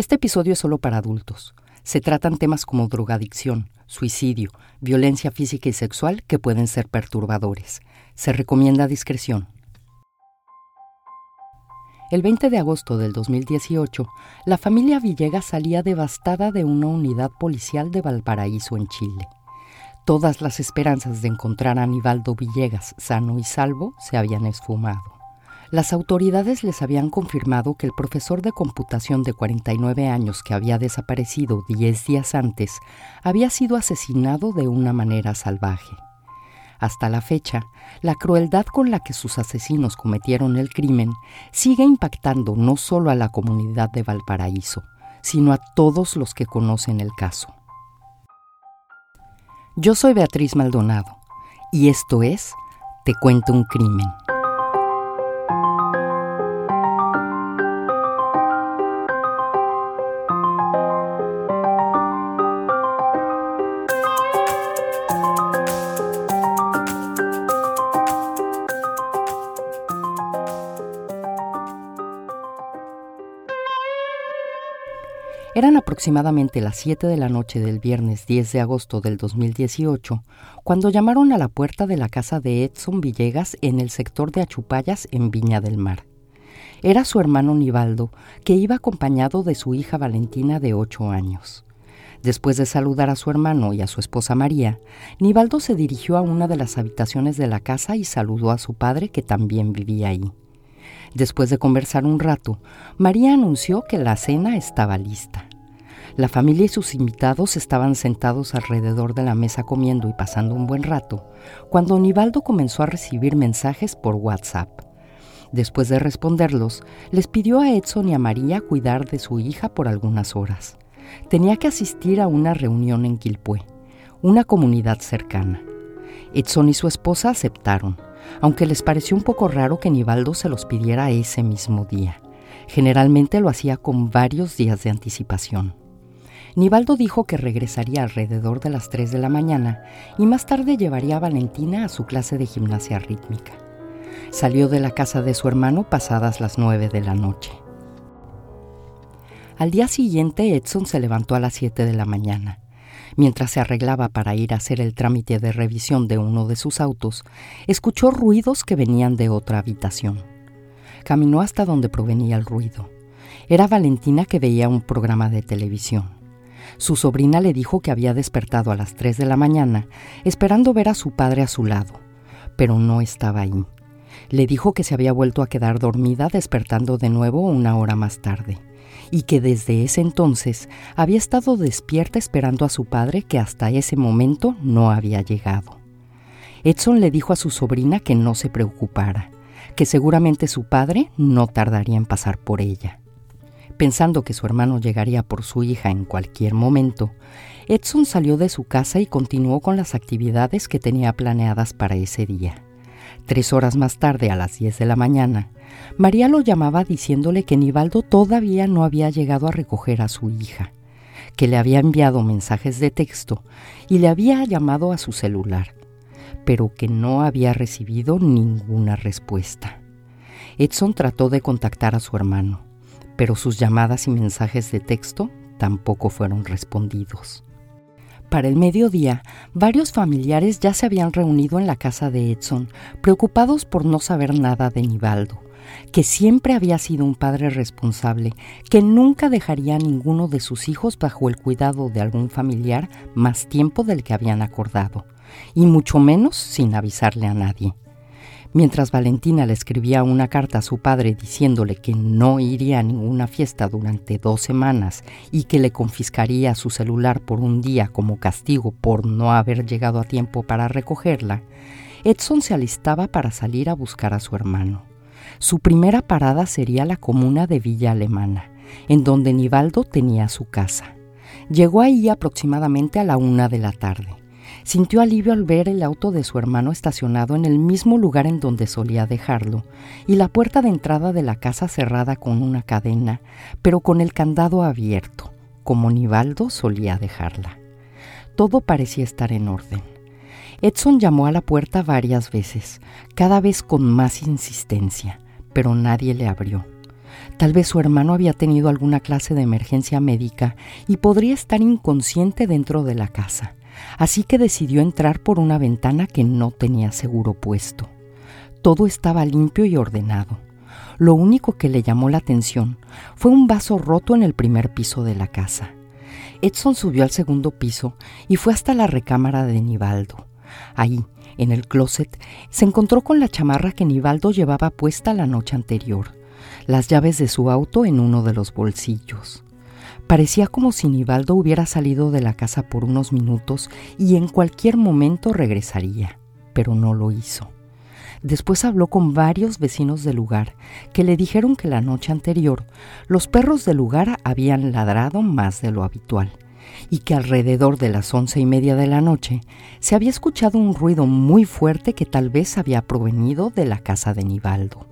Este episodio es solo para adultos. Se tratan temas como drogadicción, suicidio, violencia física y sexual que pueden ser perturbadores. Se recomienda discreción. El 20 de agosto del 2018, la familia Villegas salía devastada de una unidad policial de Valparaíso en Chile. Todas las esperanzas de encontrar a Aníbaldo Villegas sano y salvo se habían esfumado. Las autoridades les habían confirmado que el profesor de computación de 49 años que había desaparecido 10 días antes había sido asesinado de una manera salvaje. Hasta la fecha, la crueldad con la que sus asesinos cometieron el crimen sigue impactando no solo a la comunidad de Valparaíso, sino a todos los que conocen el caso. Yo soy Beatriz Maldonado y esto es Te cuento un crimen. Eran aproximadamente las 7 de la noche del viernes 10 de agosto del 2018 cuando llamaron a la puerta de la casa de Edson Villegas en el sector de Achupayas en Viña del Mar. Era su hermano Nivaldo, que iba acompañado de su hija Valentina de 8 años. Después de saludar a su hermano y a su esposa María, Nivaldo se dirigió a una de las habitaciones de la casa y saludó a su padre que también vivía ahí. Después de conversar un rato, María anunció que la cena estaba lista. La familia y sus invitados estaban sentados alrededor de la mesa comiendo y pasando un buen rato, cuando Nivaldo comenzó a recibir mensajes por WhatsApp. Después de responderlos, les pidió a Edson y a María cuidar de su hija por algunas horas. Tenía que asistir a una reunión en Quilpué, una comunidad cercana. Edson y su esposa aceptaron aunque les pareció un poco raro que Nivaldo se los pidiera ese mismo día. Generalmente lo hacía con varios días de anticipación. Nivaldo dijo que regresaría alrededor de las 3 de la mañana y más tarde llevaría a Valentina a su clase de gimnasia rítmica. Salió de la casa de su hermano pasadas las 9 de la noche. Al día siguiente Edson se levantó a las 7 de la mañana. Mientras se arreglaba para ir a hacer el trámite de revisión de uno de sus autos, escuchó ruidos que venían de otra habitación. Caminó hasta donde provenía el ruido. Era Valentina que veía un programa de televisión. Su sobrina le dijo que había despertado a las 3 de la mañana esperando ver a su padre a su lado, pero no estaba ahí. Le dijo que se había vuelto a quedar dormida despertando de nuevo una hora más tarde y que desde ese entonces había estado despierta esperando a su padre que hasta ese momento no había llegado. Edson le dijo a su sobrina que no se preocupara, que seguramente su padre no tardaría en pasar por ella. Pensando que su hermano llegaría por su hija en cualquier momento, Edson salió de su casa y continuó con las actividades que tenía planeadas para ese día. Tres horas más tarde, a las 10 de la mañana, María lo llamaba diciéndole que Nivaldo todavía no había llegado a recoger a su hija, que le había enviado mensajes de texto y le había llamado a su celular, pero que no había recibido ninguna respuesta. Edson trató de contactar a su hermano, pero sus llamadas y mensajes de texto tampoco fueron respondidos. Para el mediodía, varios familiares ya se habían reunido en la casa de Edson, preocupados por no saber nada de Nivaldo, que siempre había sido un padre responsable, que nunca dejaría a ninguno de sus hijos bajo el cuidado de algún familiar más tiempo del que habían acordado, y mucho menos sin avisarle a nadie. Mientras Valentina le escribía una carta a su padre diciéndole que no iría a ninguna fiesta durante dos semanas y que le confiscaría su celular por un día como castigo por no haber llegado a tiempo para recogerla, Edson se alistaba para salir a buscar a su hermano. Su primera parada sería la comuna de Villa Alemana, en donde Nivaldo tenía su casa. Llegó ahí aproximadamente a la una de la tarde. Sintió alivio al ver el auto de su hermano estacionado en el mismo lugar en donde solía dejarlo, y la puerta de entrada de la casa cerrada con una cadena, pero con el candado abierto, como Nivaldo solía dejarla. Todo parecía estar en orden. Edson llamó a la puerta varias veces, cada vez con más insistencia, pero nadie le abrió. Tal vez su hermano había tenido alguna clase de emergencia médica y podría estar inconsciente dentro de la casa, así que decidió entrar por una ventana que no tenía seguro puesto. Todo estaba limpio y ordenado. Lo único que le llamó la atención fue un vaso roto en el primer piso de la casa. Edson subió al segundo piso y fue hasta la recámara de Nivaldo. Ahí, en el closet, se encontró con la chamarra que Nivaldo llevaba puesta la noche anterior, las llaves de su auto en uno de los bolsillos. Parecía como si Nivaldo hubiera salido de la casa por unos minutos y en cualquier momento regresaría, pero no lo hizo. Después habló con varios vecinos del lugar que le dijeron que la noche anterior los perros del lugar habían ladrado más de lo habitual y que alrededor de las once y media de la noche se había escuchado un ruido muy fuerte que tal vez había provenido de la casa de Nivaldo.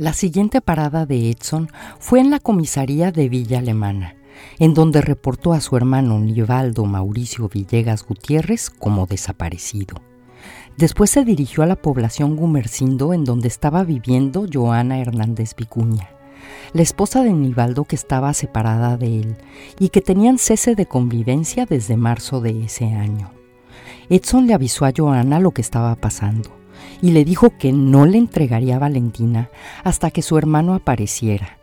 La siguiente parada de Edson fue en la comisaría de Villa Alemana, en donde reportó a su hermano Nivaldo Mauricio Villegas Gutiérrez como desaparecido. Después se dirigió a la población Gumercindo en donde estaba viviendo Joana Hernández Vicuña, la esposa de Nivaldo que estaba separada de él y que tenían cese de convivencia desde marzo de ese año. Edson le avisó a Joana lo que estaba pasando y le dijo que no le entregaría a Valentina hasta que su hermano apareciera.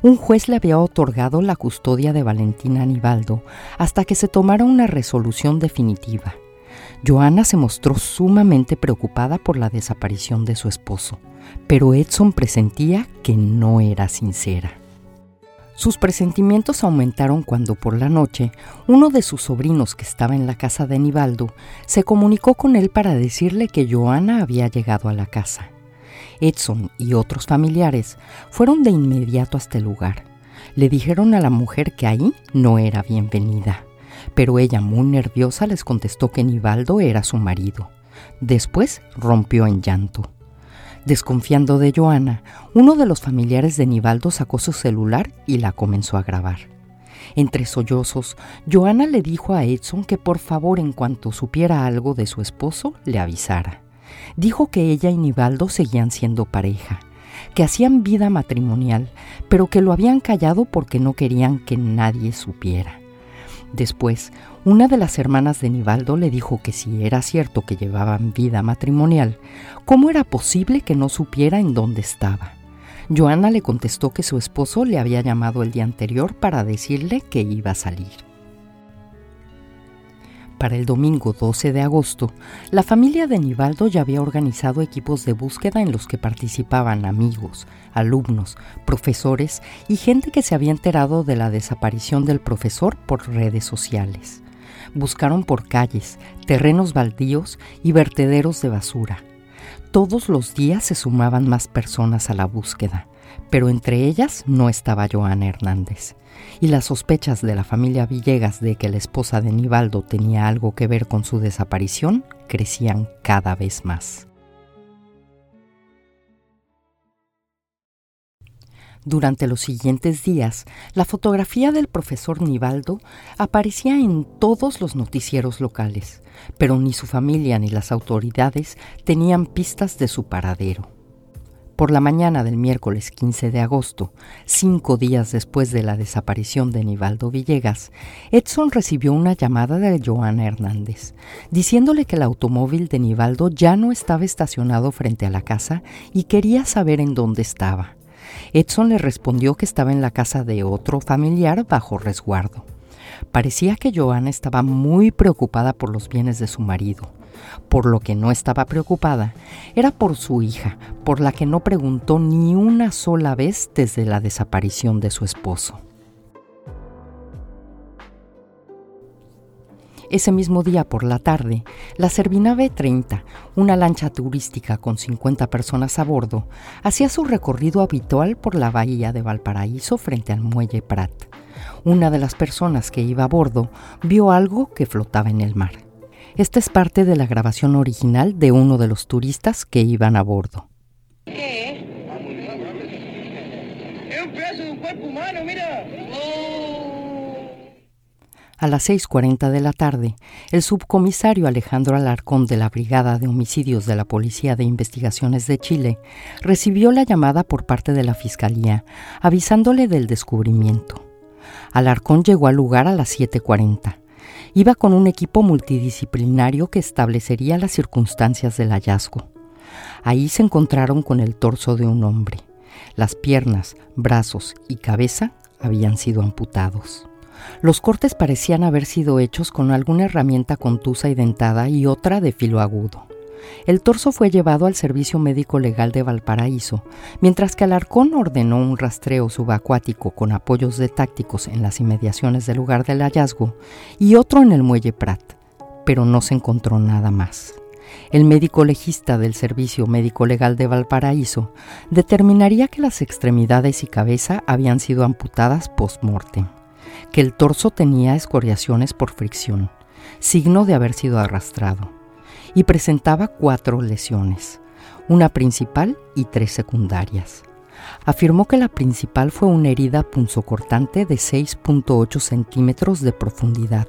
Un juez le había otorgado la custodia de Valentina a Nivaldo hasta que se tomara una resolución definitiva. Joana se mostró sumamente preocupada por la desaparición de su esposo, pero Edson presentía que no era sincera. Sus presentimientos aumentaron cuando por la noche uno de sus sobrinos que estaba en la casa de Nivaldo se comunicó con él para decirle que Joana había llegado a la casa. Edson y otros familiares fueron de inmediato hasta el lugar. Le dijeron a la mujer que ahí no era bienvenida pero ella muy nerviosa les contestó que Nivaldo era su marido. Después rompió en llanto. Desconfiando de Joana, uno de los familiares de Nivaldo sacó su celular y la comenzó a grabar. Entre sollozos, Joana le dijo a Edson que por favor en cuanto supiera algo de su esposo le avisara. Dijo que ella y Nivaldo seguían siendo pareja, que hacían vida matrimonial, pero que lo habían callado porque no querían que nadie supiera. Después, una de las hermanas de Nivaldo le dijo que si era cierto que llevaban vida matrimonial, ¿cómo era posible que no supiera en dónde estaba? Joana le contestó que su esposo le había llamado el día anterior para decirle que iba a salir. Para el domingo 12 de agosto, la familia de Nivaldo ya había organizado equipos de búsqueda en los que participaban amigos, alumnos, profesores y gente que se había enterado de la desaparición del profesor por redes sociales. Buscaron por calles, terrenos baldíos y vertederos de basura. Todos los días se sumaban más personas a la búsqueda, pero entre ellas no estaba Joana Hernández y las sospechas de la familia Villegas de que la esposa de Nivaldo tenía algo que ver con su desaparición crecían cada vez más. Durante los siguientes días, la fotografía del profesor Nivaldo aparecía en todos los noticieros locales, pero ni su familia ni las autoridades tenían pistas de su paradero. Por la mañana del miércoles 15 de agosto, cinco días después de la desaparición de Nivaldo Villegas, Edson recibió una llamada de Joana Hernández, diciéndole que el automóvil de Nivaldo ya no estaba estacionado frente a la casa y quería saber en dónde estaba. Edson le respondió que estaba en la casa de otro familiar bajo resguardo. Parecía que Joana estaba muy preocupada por los bienes de su marido por lo que no estaba preocupada era por su hija, por la que no preguntó ni una sola vez desde la desaparición de su esposo. Ese mismo día por la tarde, la Servinave 30, una lancha turística con 50 personas a bordo, hacía su recorrido habitual por la bahía de Valparaíso frente al muelle Prat. Una de las personas que iba a bordo vio algo que flotaba en el mar. Esta es parte de la grabación original de uno de los turistas que iban a bordo. ¿Qué? Es un pedazo de un cuerpo humano, mira. A las 6.40 de la tarde, el subcomisario Alejandro Alarcón de la Brigada de Homicidios de la Policía de Investigaciones de Chile recibió la llamada por parte de la Fiscalía avisándole del descubrimiento. Alarcón llegó al lugar a las 7.40. Iba con un equipo multidisciplinario que establecería las circunstancias del hallazgo. Ahí se encontraron con el torso de un hombre. Las piernas, brazos y cabeza habían sido amputados. Los cortes parecían haber sido hechos con alguna herramienta contusa y dentada y otra de filo agudo. El torso fue llevado al Servicio Médico Legal de Valparaíso, mientras que Alarcón ordenó un rastreo subacuático con apoyos de tácticos en las inmediaciones del lugar del hallazgo y otro en el muelle Prat, pero no se encontró nada más. El médico legista del Servicio Médico Legal de Valparaíso determinaría que las extremidades y cabeza habían sido amputadas post-mortem que el torso tenía escoriaciones por fricción, signo de haber sido arrastrado, y presentaba cuatro lesiones, una principal y tres secundarias. Afirmó que la principal fue una herida punzocortante de 6.8 centímetros de profundidad,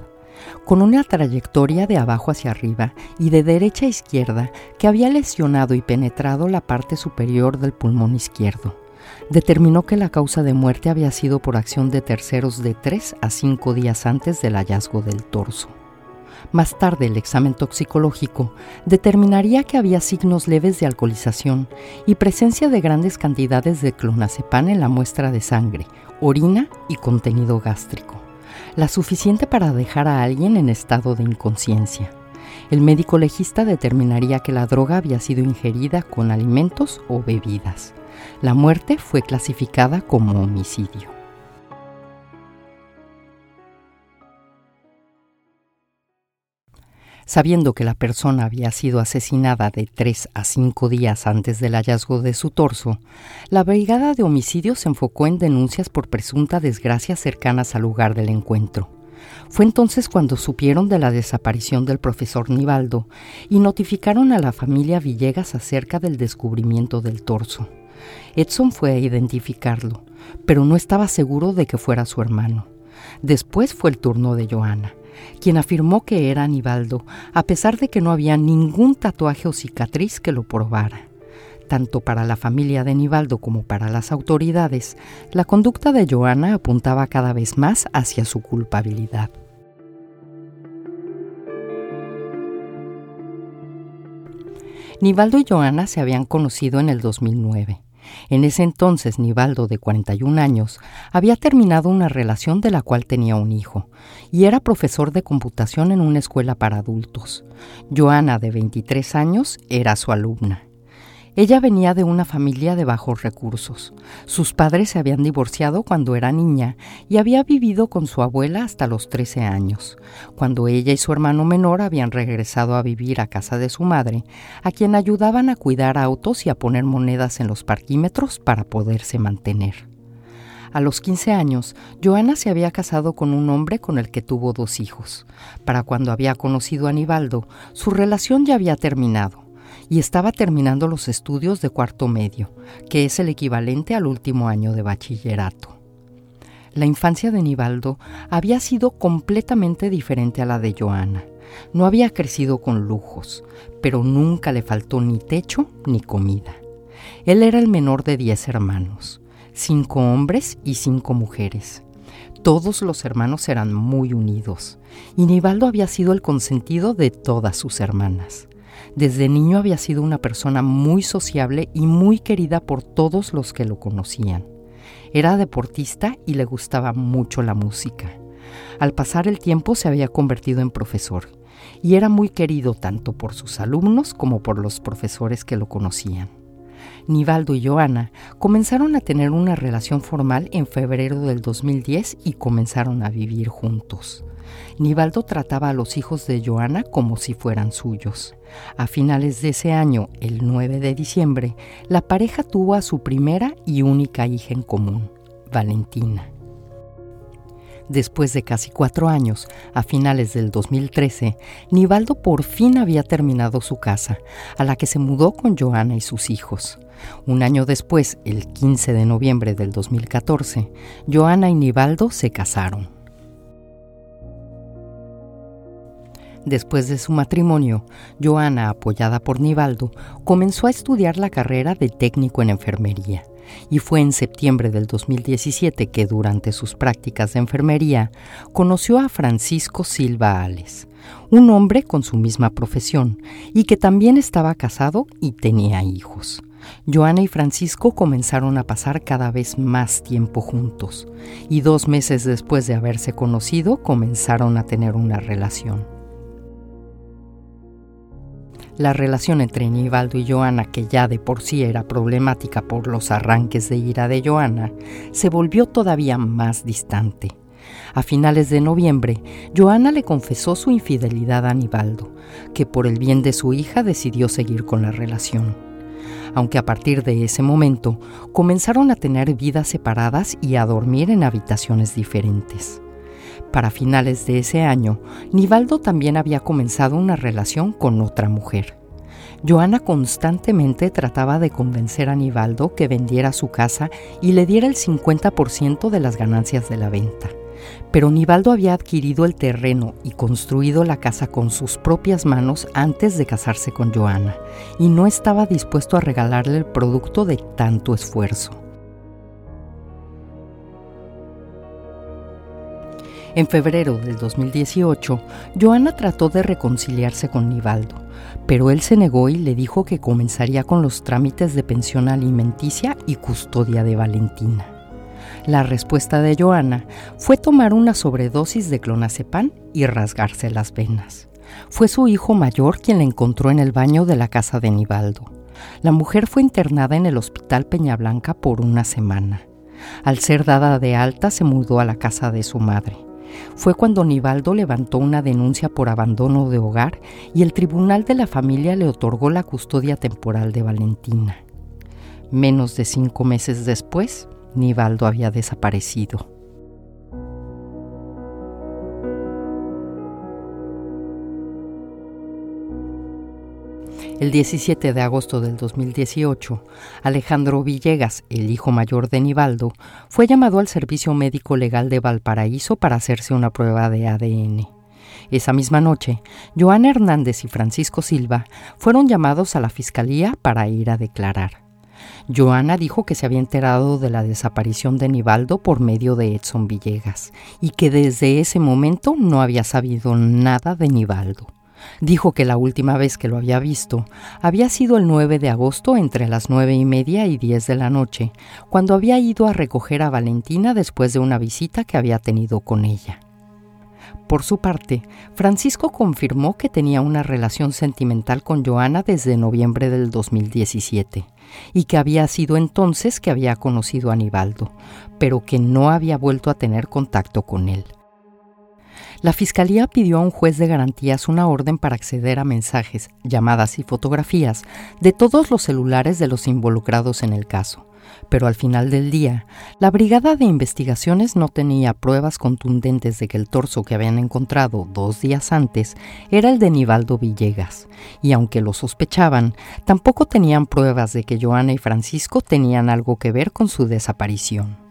con una trayectoria de abajo hacia arriba y de derecha a izquierda que había lesionado y penetrado la parte superior del pulmón izquierdo determinó que la causa de muerte había sido por acción de terceros de tres a cinco días antes del hallazgo del torso. Más tarde el examen toxicológico determinaría que había signos leves de alcoholización y presencia de grandes cantidades de clonazepam en la muestra de sangre, orina y contenido gástrico, la suficiente para dejar a alguien en estado de inconsciencia. El médico legista determinaría que la droga había sido ingerida con alimentos o bebidas. La muerte fue clasificada como homicidio. Sabiendo que la persona había sido asesinada de tres a cinco días antes del hallazgo de su torso, la Brigada de Homicidios se enfocó en denuncias por presunta desgracia cercanas al lugar del encuentro. Fue entonces cuando supieron de la desaparición del profesor Nivaldo y notificaron a la familia Villegas acerca del descubrimiento del torso. Edson fue a identificarlo, pero no estaba seguro de que fuera su hermano. Después fue el turno de Joana, quien afirmó que era Aníbaldo, a pesar de que no había ningún tatuaje o cicatriz que lo probara. Tanto para la familia de Aníbaldo como para las autoridades, la conducta de Joana apuntaba cada vez más hacia su culpabilidad. Nivaldo y Joana se habían conocido en el 2009. En ese entonces, Nivaldo, de 41 años, había terminado una relación de la cual tenía un hijo, y era profesor de computación en una escuela para adultos. Joana, de 23 años, era su alumna. Ella venía de una familia de bajos recursos. Sus padres se habían divorciado cuando era niña y había vivido con su abuela hasta los 13 años, cuando ella y su hermano menor habían regresado a vivir a casa de su madre, a quien ayudaban a cuidar autos y a poner monedas en los parquímetros para poderse mantener. A los 15 años, Joana se había casado con un hombre con el que tuvo dos hijos. Para cuando había conocido a Aníbaldo, su relación ya había terminado y estaba terminando los estudios de cuarto medio, que es el equivalente al último año de bachillerato. La infancia de Nivaldo había sido completamente diferente a la de Joana. No había crecido con lujos, pero nunca le faltó ni techo ni comida. Él era el menor de diez hermanos, cinco hombres y cinco mujeres. Todos los hermanos eran muy unidos, y Nivaldo había sido el consentido de todas sus hermanas. Desde niño había sido una persona muy sociable y muy querida por todos los que lo conocían. Era deportista y le gustaba mucho la música. Al pasar el tiempo se había convertido en profesor y era muy querido tanto por sus alumnos como por los profesores que lo conocían. Nivaldo y Joana comenzaron a tener una relación formal en febrero del 2010 y comenzaron a vivir juntos. Nivaldo trataba a los hijos de Joana como si fueran suyos. A finales de ese año, el 9 de diciembre, la pareja tuvo a su primera y única hija en común, Valentina. Después de casi cuatro años, a finales del 2013, Nivaldo por fin había terminado su casa, a la que se mudó con Joana y sus hijos. Un año después, el 15 de noviembre del 2014, Joana y Nivaldo se casaron. Después de su matrimonio, Joana, apoyada por Nivaldo, comenzó a estudiar la carrera de técnico en enfermería. Y fue en septiembre del 2017 que durante sus prácticas de enfermería conoció a Francisco Silva Ales, un hombre con su misma profesión y que también estaba casado y tenía hijos. Joana y Francisco comenzaron a pasar cada vez más tiempo juntos y dos meses después de haberse conocido comenzaron a tener una relación. La relación entre Nivaldo y Joana, que ya de por sí era problemática por los arranques de ira de Joana, se volvió todavía más distante. A finales de noviembre, Joana le confesó su infidelidad a Nivaldo, que por el bien de su hija decidió seguir con la relación. Aunque a partir de ese momento comenzaron a tener vidas separadas y a dormir en habitaciones diferentes. Para finales de ese año, Nivaldo también había comenzado una relación con otra mujer. Joana constantemente trataba de convencer a Nivaldo que vendiera su casa y le diera el 50% de las ganancias de la venta. Pero Nivaldo había adquirido el terreno y construido la casa con sus propias manos antes de casarse con Joana, y no estaba dispuesto a regalarle el producto de tanto esfuerzo. En febrero del 2018, Joana trató de reconciliarse con Nivaldo, pero él se negó y le dijo que comenzaría con los trámites de pensión alimenticia y custodia de Valentina. La respuesta de Joana fue tomar una sobredosis de clonazepam y rasgarse las venas. Fue su hijo mayor quien la encontró en el baño de la casa de Nivaldo. La mujer fue internada en el hospital Peñablanca por una semana. Al ser dada de alta se mudó a la casa de su madre fue cuando Nivaldo levantó una denuncia por abandono de hogar y el tribunal de la familia le otorgó la custodia temporal de Valentina. Menos de cinco meses después, Nivaldo había desaparecido. El 17 de agosto del 2018, Alejandro Villegas, el hijo mayor de Nivaldo, fue llamado al Servicio Médico Legal de Valparaíso para hacerse una prueba de ADN. Esa misma noche, Joana Hernández y Francisco Silva fueron llamados a la Fiscalía para ir a declarar. Joana dijo que se había enterado de la desaparición de Nivaldo por medio de Edson Villegas y que desde ese momento no había sabido nada de Nivaldo. Dijo que la última vez que lo había visto había sido el 9 de agosto entre las nueve y media y 10 de la noche, cuando había ido a recoger a Valentina después de una visita que había tenido con ella. Por su parte, Francisco confirmó que tenía una relación sentimental con Joana desde noviembre del 2017 y que había sido entonces que había conocido a Aníbaldo, pero que no había vuelto a tener contacto con él. La Fiscalía pidió a un juez de garantías una orden para acceder a mensajes, llamadas y fotografías de todos los celulares de los involucrados en el caso. Pero al final del día, la Brigada de Investigaciones no tenía pruebas contundentes de que el torso que habían encontrado dos días antes era el de Nivaldo Villegas, y aunque lo sospechaban, tampoco tenían pruebas de que Joana y Francisco tenían algo que ver con su desaparición.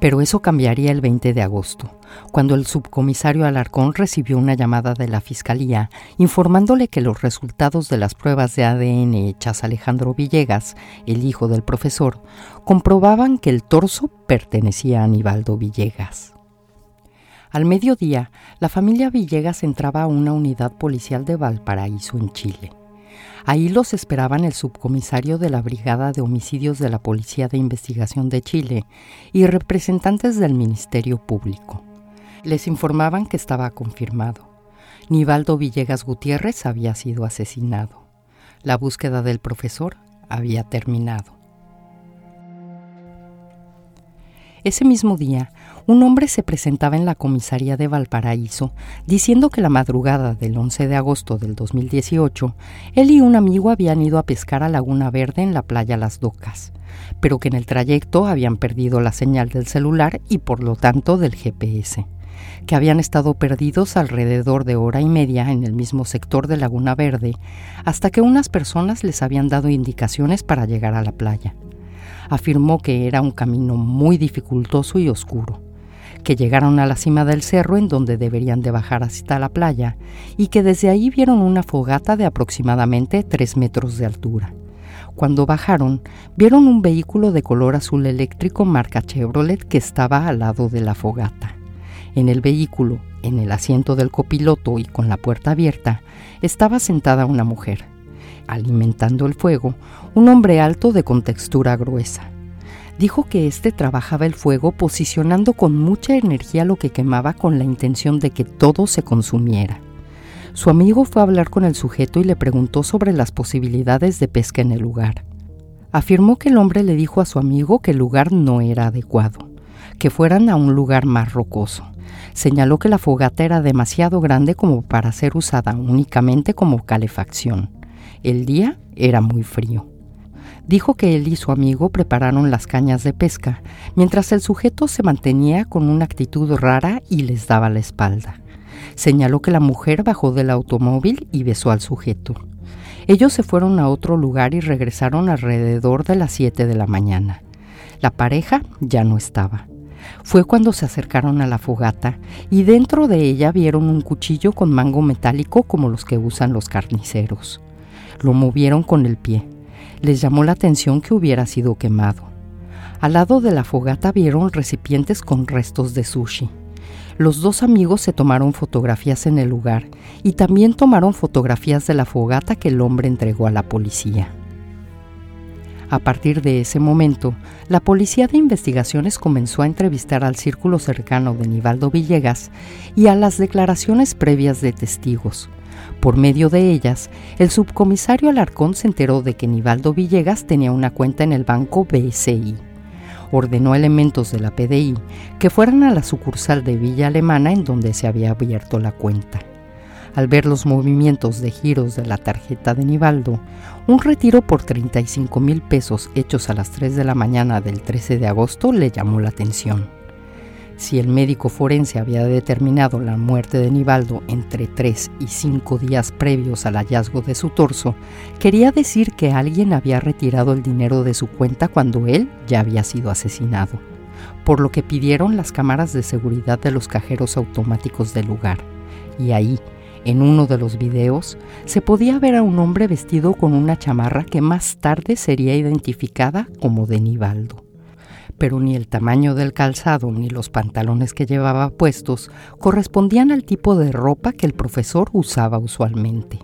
Pero eso cambiaría el 20 de agosto, cuando el subcomisario Alarcón recibió una llamada de la Fiscalía informándole que los resultados de las pruebas de ADN hechas a Alejandro Villegas, el hijo del profesor, comprobaban que el torso pertenecía a Aníbaldo Villegas. Al mediodía, la familia Villegas entraba a una unidad policial de Valparaíso, en Chile. Ahí los esperaban el subcomisario de la Brigada de Homicidios de la Policía de Investigación de Chile y representantes del Ministerio Público. Les informaban que estaba confirmado. Nivaldo Villegas Gutiérrez había sido asesinado. La búsqueda del profesor había terminado. Ese mismo día, un hombre se presentaba en la comisaría de Valparaíso diciendo que la madrugada del 11 de agosto del 2018, él y un amigo habían ido a pescar a Laguna Verde en la playa Las Docas, pero que en el trayecto habían perdido la señal del celular y por lo tanto del GPS que habían estado perdidos alrededor de hora y media en el mismo sector de Laguna Verde, hasta que unas personas les habían dado indicaciones para llegar a la playa. Afirmó que era un camino muy dificultoso y oscuro, que llegaron a la cima del cerro en donde deberían de bajar hasta la playa y que desde ahí vieron una fogata de aproximadamente 3 metros de altura. Cuando bajaron, vieron un vehículo de color azul eléctrico marca Chevrolet que estaba al lado de la fogata. En el vehículo, en el asiento del copiloto y con la puerta abierta, estaba sentada una mujer. Alimentando el fuego, un hombre alto de contextura gruesa. Dijo que éste trabajaba el fuego posicionando con mucha energía lo que quemaba con la intención de que todo se consumiera. Su amigo fue a hablar con el sujeto y le preguntó sobre las posibilidades de pesca en el lugar. Afirmó que el hombre le dijo a su amigo que el lugar no era adecuado, que fueran a un lugar más rocoso. Señaló que la fogata era demasiado grande como para ser usada únicamente como calefacción. El día era muy frío. Dijo que él y su amigo prepararon las cañas de pesca, mientras el sujeto se mantenía con una actitud rara y les daba la espalda. Señaló que la mujer bajó del automóvil y besó al sujeto. Ellos se fueron a otro lugar y regresaron alrededor de las 7 de la mañana. La pareja ya no estaba. Fue cuando se acercaron a la fogata y dentro de ella vieron un cuchillo con mango metálico como los que usan los carniceros. Lo movieron con el pie. Les llamó la atención que hubiera sido quemado. Al lado de la fogata vieron recipientes con restos de sushi. Los dos amigos se tomaron fotografías en el lugar y también tomaron fotografías de la fogata que el hombre entregó a la policía. A partir de ese momento, la Policía de Investigaciones comenzó a entrevistar al círculo cercano de Nivaldo Villegas y a las declaraciones previas de testigos. Por medio de ellas, el subcomisario Alarcón se enteró de que Nivaldo Villegas tenía una cuenta en el banco BSI ordenó elementos de la PDI que fueran a la sucursal de Villa Alemana en donde se había abierto la cuenta. Al ver los movimientos de giros de la tarjeta de Nivaldo, un retiro por 35 mil pesos hechos a las 3 de la mañana del 13 de agosto le llamó la atención. Si el médico forense había determinado la muerte de Nivaldo entre tres y cinco días previos al hallazgo de su torso, quería decir que alguien había retirado el dinero de su cuenta cuando él ya había sido asesinado, por lo que pidieron las cámaras de seguridad de los cajeros automáticos del lugar. Y ahí, en uno de los videos, se podía ver a un hombre vestido con una chamarra que más tarde sería identificada como de Nivaldo pero ni el tamaño del calzado ni los pantalones que llevaba puestos correspondían al tipo de ropa que el profesor usaba usualmente.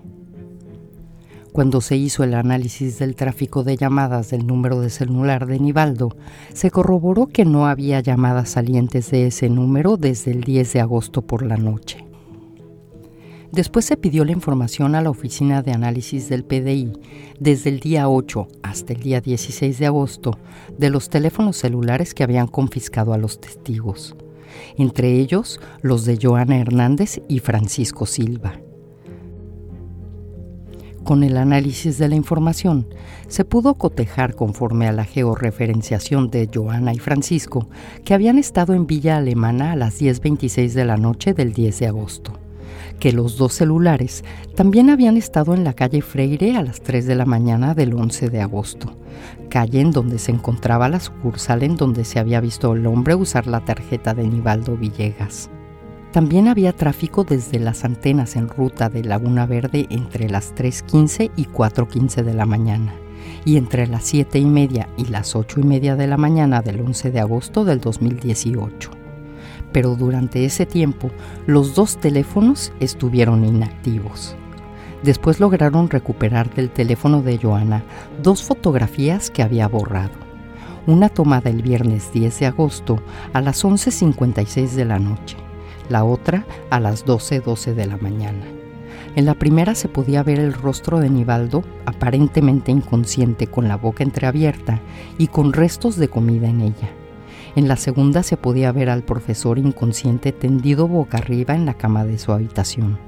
Cuando se hizo el análisis del tráfico de llamadas del número de celular de Nivaldo, se corroboró que no había llamadas salientes de ese número desde el 10 de agosto por la noche. Después se pidió la información a la Oficina de Análisis del PDI desde el día 8 hasta el día 16 de agosto de los teléfonos celulares que habían confiscado a los testigos, entre ellos los de Joana Hernández y Francisco Silva. Con el análisis de la información, se pudo cotejar conforme a la georreferenciación de Joana y Francisco, que habían estado en Villa Alemana a las 10.26 de la noche del 10 de agosto que los dos celulares también habían estado en la calle Freire a las 3 de la mañana del 11 de agosto, calle en donde se encontraba la sucursal en donde se había visto el hombre usar la tarjeta de Nivaldo Villegas. También había tráfico desde las antenas en ruta de Laguna Verde entre las 3.15 y 4.15 de la mañana y entre las 7 y media y las 8 y media de la mañana del 11 de agosto del 2018 pero durante ese tiempo los dos teléfonos estuvieron inactivos. Después lograron recuperar del teléfono de Joana dos fotografías que había borrado. Una tomada el viernes 10 de agosto a las 11.56 de la noche, la otra a las 12.12 de la mañana. En la primera se podía ver el rostro de Nivaldo, aparentemente inconsciente con la boca entreabierta y con restos de comida en ella. En la segunda se podía ver al profesor inconsciente tendido boca arriba en la cama de su habitación.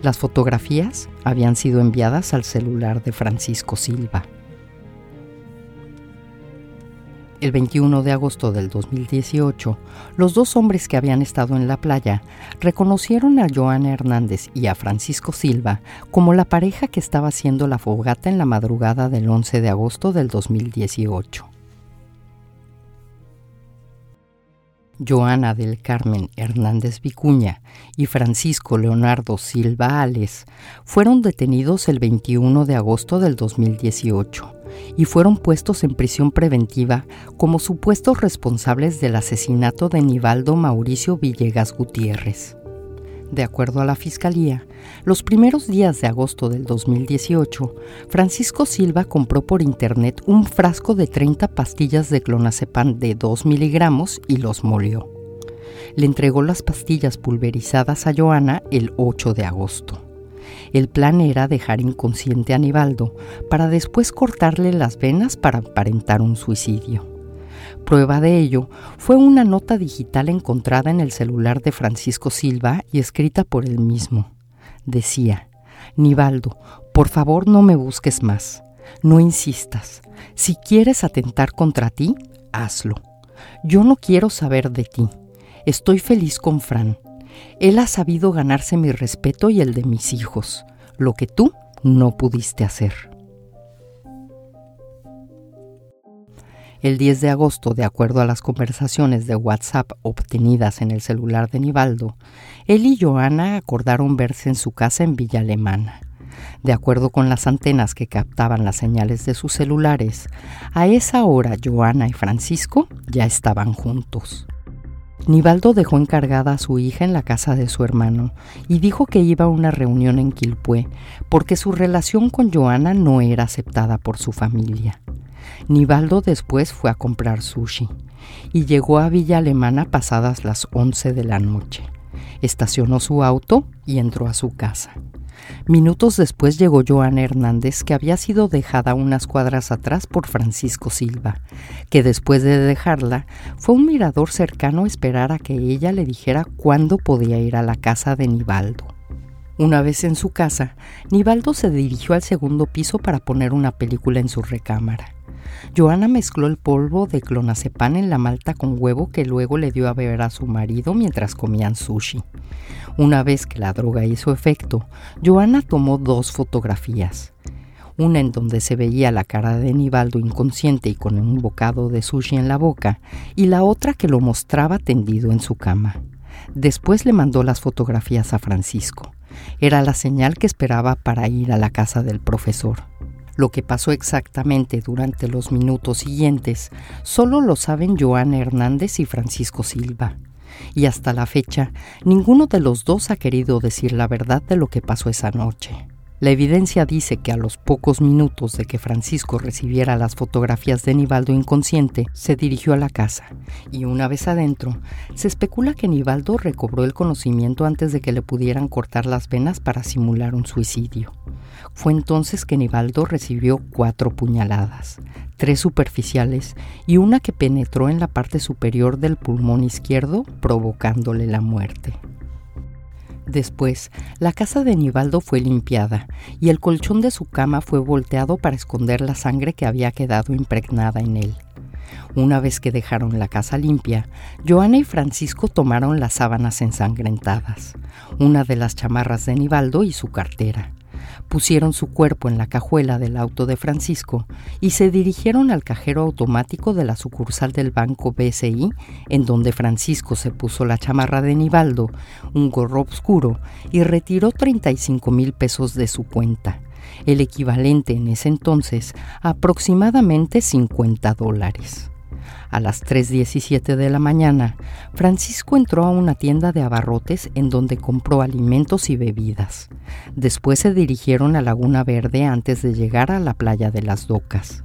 Las fotografías habían sido enviadas al celular de Francisco Silva. El 21 de agosto del 2018, los dos hombres que habían estado en la playa reconocieron a Joana Hernández y a Francisco Silva como la pareja que estaba haciendo la fogata en la madrugada del 11 de agosto del 2018. Joana del Carmen Hernández Vicuña y Francisco Leonardo Silva Ales fueron detenidos el 21 de agosto del 2018 y fueron puestos en prisión preventiva como supuestos responsables del asesinato de Nivaldo Mauricio Villegas Gutiérrez. De acuerdo a la Fiscalía, los primeros días de agosto del 2018, Francisco Silva compró por internet un frasco de 30 pastillas de clonazepam de 2 miligramos y los molió. Le entregó las pastillas pulverizadas a Joana el 8 de agosto. El plan era dejar inconsciente a Nivaldo para después cortarle las venas para aparentar un suicidio. Prueba de ello fue una nota digital encontrada en el celular de Francisco Silva y escrita por él mismo. Decía, Nivaldo, por favor no me busques más, no insistas. Si quieres atentar contra ti, hazlo. Yo no quiero saber de ti. Estoy feliz con Fran. Él ha sabido ganarse mi respeto y el de mis hijos, lo que tú no pudiste hacer. El 10 de agosto, de acuerdo a las conversaciones de WhatsApp obtenidas en el celular de Nivaldo, él y Joana acordaron verse en su casa en Villa Alemana. De acuerdo con las antenas que captaban las señales de sus celulares, a esa hora Joana y Francisco ya estaban juntos. Nivaldo dejó encargada a su hija en la casa de su hermano y dijo que iba a una reunión en Quilpué porque su relación con Joana no era aceptada por su familia. Nivaldo después fue a comprar sushi y llegó a Villa Alemana pasadas las 11 de la noche. Estacionó su auto y entró a su casa. Minutos después llegó Joana Hernández, que había sido dejada unas cuadras atrás por Francisco Silva, que después de dejarla fue un mirador cercano a esperar a que ella le dijera cuándo podía ir a la casa de Nivaldo. Una vez en su casa, Nivaldo se dirigió al segundo piso para poner una película en su recámara. Joana mezcló el polvo de clonazepam en la malta con huevo que luego le dio a beber a su marido mientras comían sushi. Una vez que la droga hizo efecto, Joana tomó dos fotografías. Una en donde se veía la cara de Nivaldo inconsciente y con un bocado de sushi en la boca, y la otra que lo mostraba tendido en su cama. Después le mandó las fotografías a Francisco. Era la señal que esperaba para ir a la casa del profesor. Lo que pasó exactamente durante los minutos siguientes solo lo saben Joana Hernández y Francisco Silva. Y hasta la fecha, ninguno de los dos ha querido decir la verdad de lo que pasó esa noche. La evidencia dice que a los pocos minutos de que Francisco recibiera las fotografías de Nivaldo inconsciente, se dirigió a la casa y una vez adentro, se especula que Nivaldo recobró el conocimiento antes de que le pudieran cortar las venas para simular un suicidio. Fue entonces que Nivaldo recibió cuatro puñaladas, tres superficiales y una que penetró en la parte superior del pulmón izquierdo, provocándole la muerte. Después, la casa de Nivaldo fue limpiada y el colchón de su cama fue volteado para esconder la sangre que había quedado impregnada en él. Una vez que dejaron la casa limpia, Joana y Francisco tomaron las sábanas ensangrentadas, una de las chamarras de Nivaldo y su cartera pusieron su cuerpo en la cajuela del auto de Francisco y se dirigieron al cajero automático de la sucursal del banco BCI, en donde Francisco se puso la chamarra de Nivaldo, un gorro oscuro, y retiró 35 mil pesos de su cuenta, el equivalente en ese entonces a aproximadamente 50 dólares. A las 3.17 de la mañana, Francisco entró a una tienda de abarrotes en donde compró alimentos y bebidas. Después se dirigieron a Laguna Verde antes de llegar a la playa de las Docas.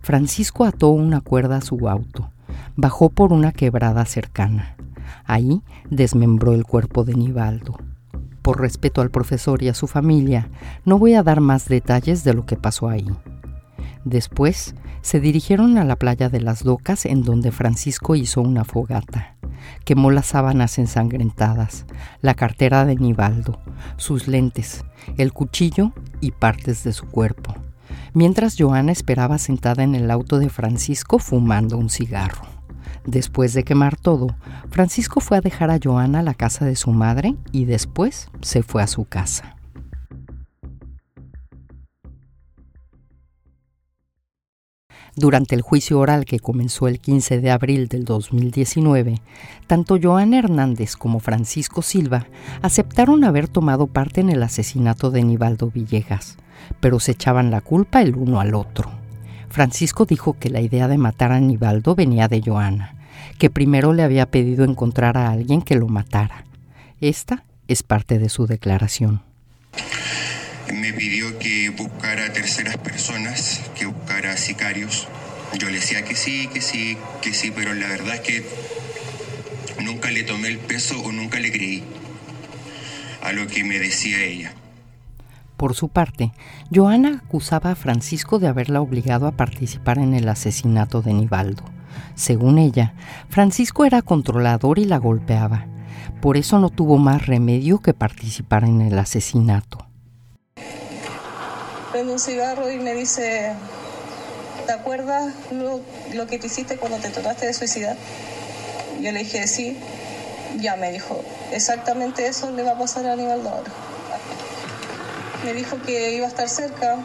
Francisco ató una cuerda a su auto. Bajó por una quebrada cercana. Ahí desmembró el cuerpo de Nivaldo. Por respeto al profesor y a su familia, no voy a dar más detalles de lo que pasó ahí. Después se dirigieron a la playa de las Docas en donde Francisco hizo una fogata. Quemó las sábanas ensangrentadas, la cartera de Nivaldo, sus lentes, el cuchillo y partes de su cuerpo, mientras Joana esperaba sentada en el auto de Francisco fumando un cigarro. Después de quemar todo, Francisco fue a dejar a Joana a la casa de su madre y después se fue a su casa. Durante el juicio oral que comenzó el 15 de abril del 2019, tanto Joana Hernández como Francisco Silva aceptaron haber tomado parte en el asesinato de Nivaldo Villegas, pero se echaban la culpa el uno al otro. Francisco dijo que la idea de matar a Nivaldo venía de Joana, que primero le había pedido encontrar a alguien que lo matara. Esta es parte de su declaración me pidió que buscara terceras personas, que buscara sicarios. Yo le decía que sí, que sí, que sí, pero la verdad es que nunca le tomé el peso o nunca le creí a lo que me decía ella. Por su parte, Joana acusaba a Francisco de haberla obligado a participar en el asesinato de Nivaldo. Según ella, Francisco era controlador y la golpeaba. Por eso no tuvo más remedio que participar en el asesinato un cigarro y me dice, ¿te acuerdas lo, lo que te hiciste cuando te trataste de suicidar? Yo le dije, sí. Ya me dijo, exactamente eso le va a pasar a Aníbal ahora. Me dijo que iba a estar cerca,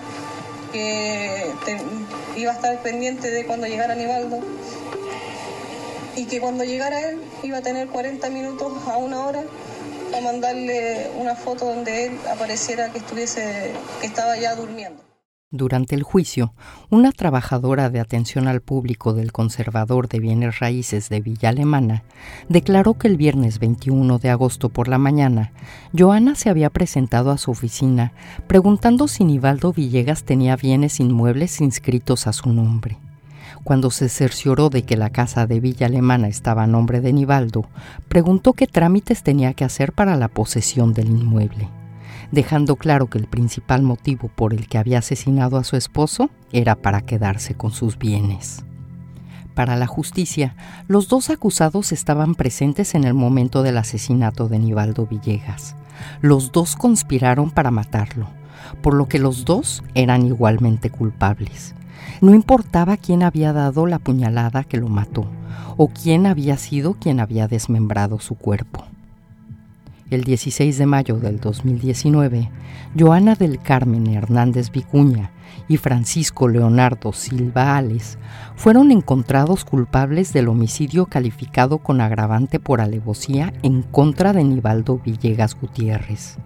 que iba a estar pendiente de cuando llegara Aníbaldo y que cuando llegara él iba a tener 40 minutos a una hora mandarle una foto donde él apareciera que estuviese, que estaba ya durmiendo. Durante el juicio, una trabajadora de atención al público del Conservador de Bienes Raíces de Villa Alemana declaró que el viernes 21 de agosto por la mañana, Joana se había presentado a su oficina preguntando si Nivaldo Villegas tenía bienes inmuebles inscritos a su nombre. Cuando se cercioró de que la casa de Villa Alemana estaba a nombre de Nivaldo, preguntó qué trámites tenía que hacer para la posesión del inmueble, dejando claro que el principal motivo por el que había asesinado a su esposo era para quedarse con sus bienes. Para la justicia, los dos acusados estaban presentes en el momento del asesinato de Nivaldo Villegas. Los dos conspiraron para matarlo, por lo que los dos eran igualmente culpables. No importaba quién había dado la puñalada que lo mató o quién había sido quien había desmembrado su cuerpo. El 16 de mayo del 2019, Joana del Carmen Hernández Vicuña y Francisco Leonardo Silva Ales fueron encontrados culpables del homicidio calificado con agravante por alevosía en contra de Nivaldo Villegas Gutiérrez.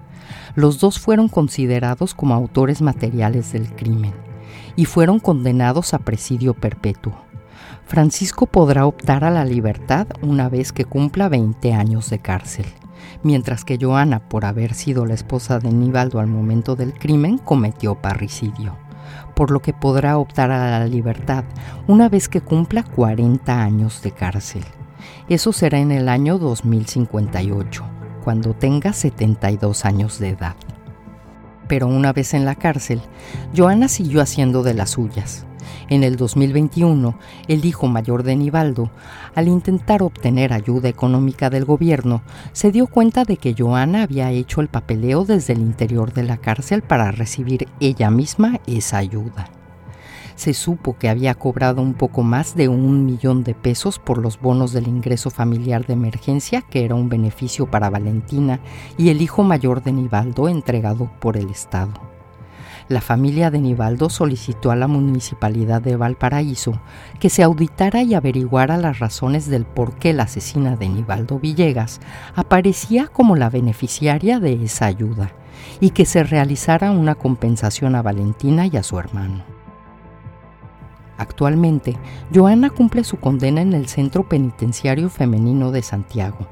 Los dos fueron considerados como autores materiales del crimen y fueron condenados a presidio perpetuo. Francisco podrá optar a la libertad una vez que cumpla 20 años de cárcel, mientras que Joana, por haber sido la esposa de Nivaldo al momento del crimen, cometió parricidio, por lo que podrá optar a la libertad una vez que cumpla 40 años de cárcel. Eso será en el año 2058, cuando tenga 72 años de edad pero una vez en la cárcel, Joana siguió haciendo de las suyas. En el 2021, el hijo mayor de Nivaldo, al intentar obtener ayuda económica del gobierno, se dio cuenta de que Joana había hecho el papeleo desde el interior de la cárcel para recibir ella misma esa ayuda se supo que había cobrado un poco más de un millón de pesos por los bonos del ingreso familiar de emergencia, que era un beneficio para Valentina y el hijo mayor de Nivaldo entregado por el Estado. La familia de Nivaldo solicitó a la municipalidad de Valparaíso que se auditara y averiguara las razones del por qué la asesina de Nivaldo Villegas aparecía como la beneficiaria de esa ayuda y que se realizara una compensación a Valentina y a su hermano. Actualmente, Joana cumple su condena en el Centro Penitenciario Femenino de Santiago,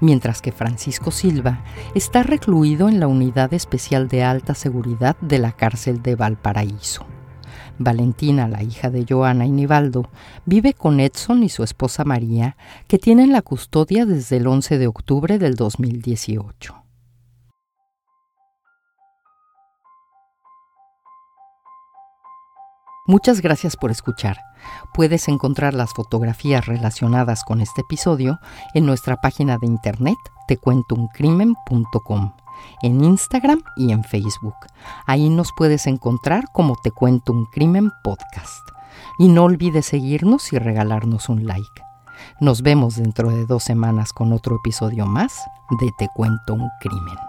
mientras que Francisco Silva está recluido en la Unidad Especial de Alta Seguridad de la cárcel de Valparaíso. Valentina, la hija de Joana y Nivaldo, vive con Edson y su esposa María, que tienen la custodia desde el 11 de octubre del 2018. Muchas gracias por escuchar. Puedes encontrar las fotografías relacionadas con este episodio en nuestra página de internet tecuentouncrimen.com, en Instagram y en Facebook. Ahí nos puedes encontrar como Te Cuento un Crimen Podcast. Y no olvides seguirnos y regalarnos un like. Nos vemos dentro de dos semanas con otro episodio más de Te Cuento un Crimen.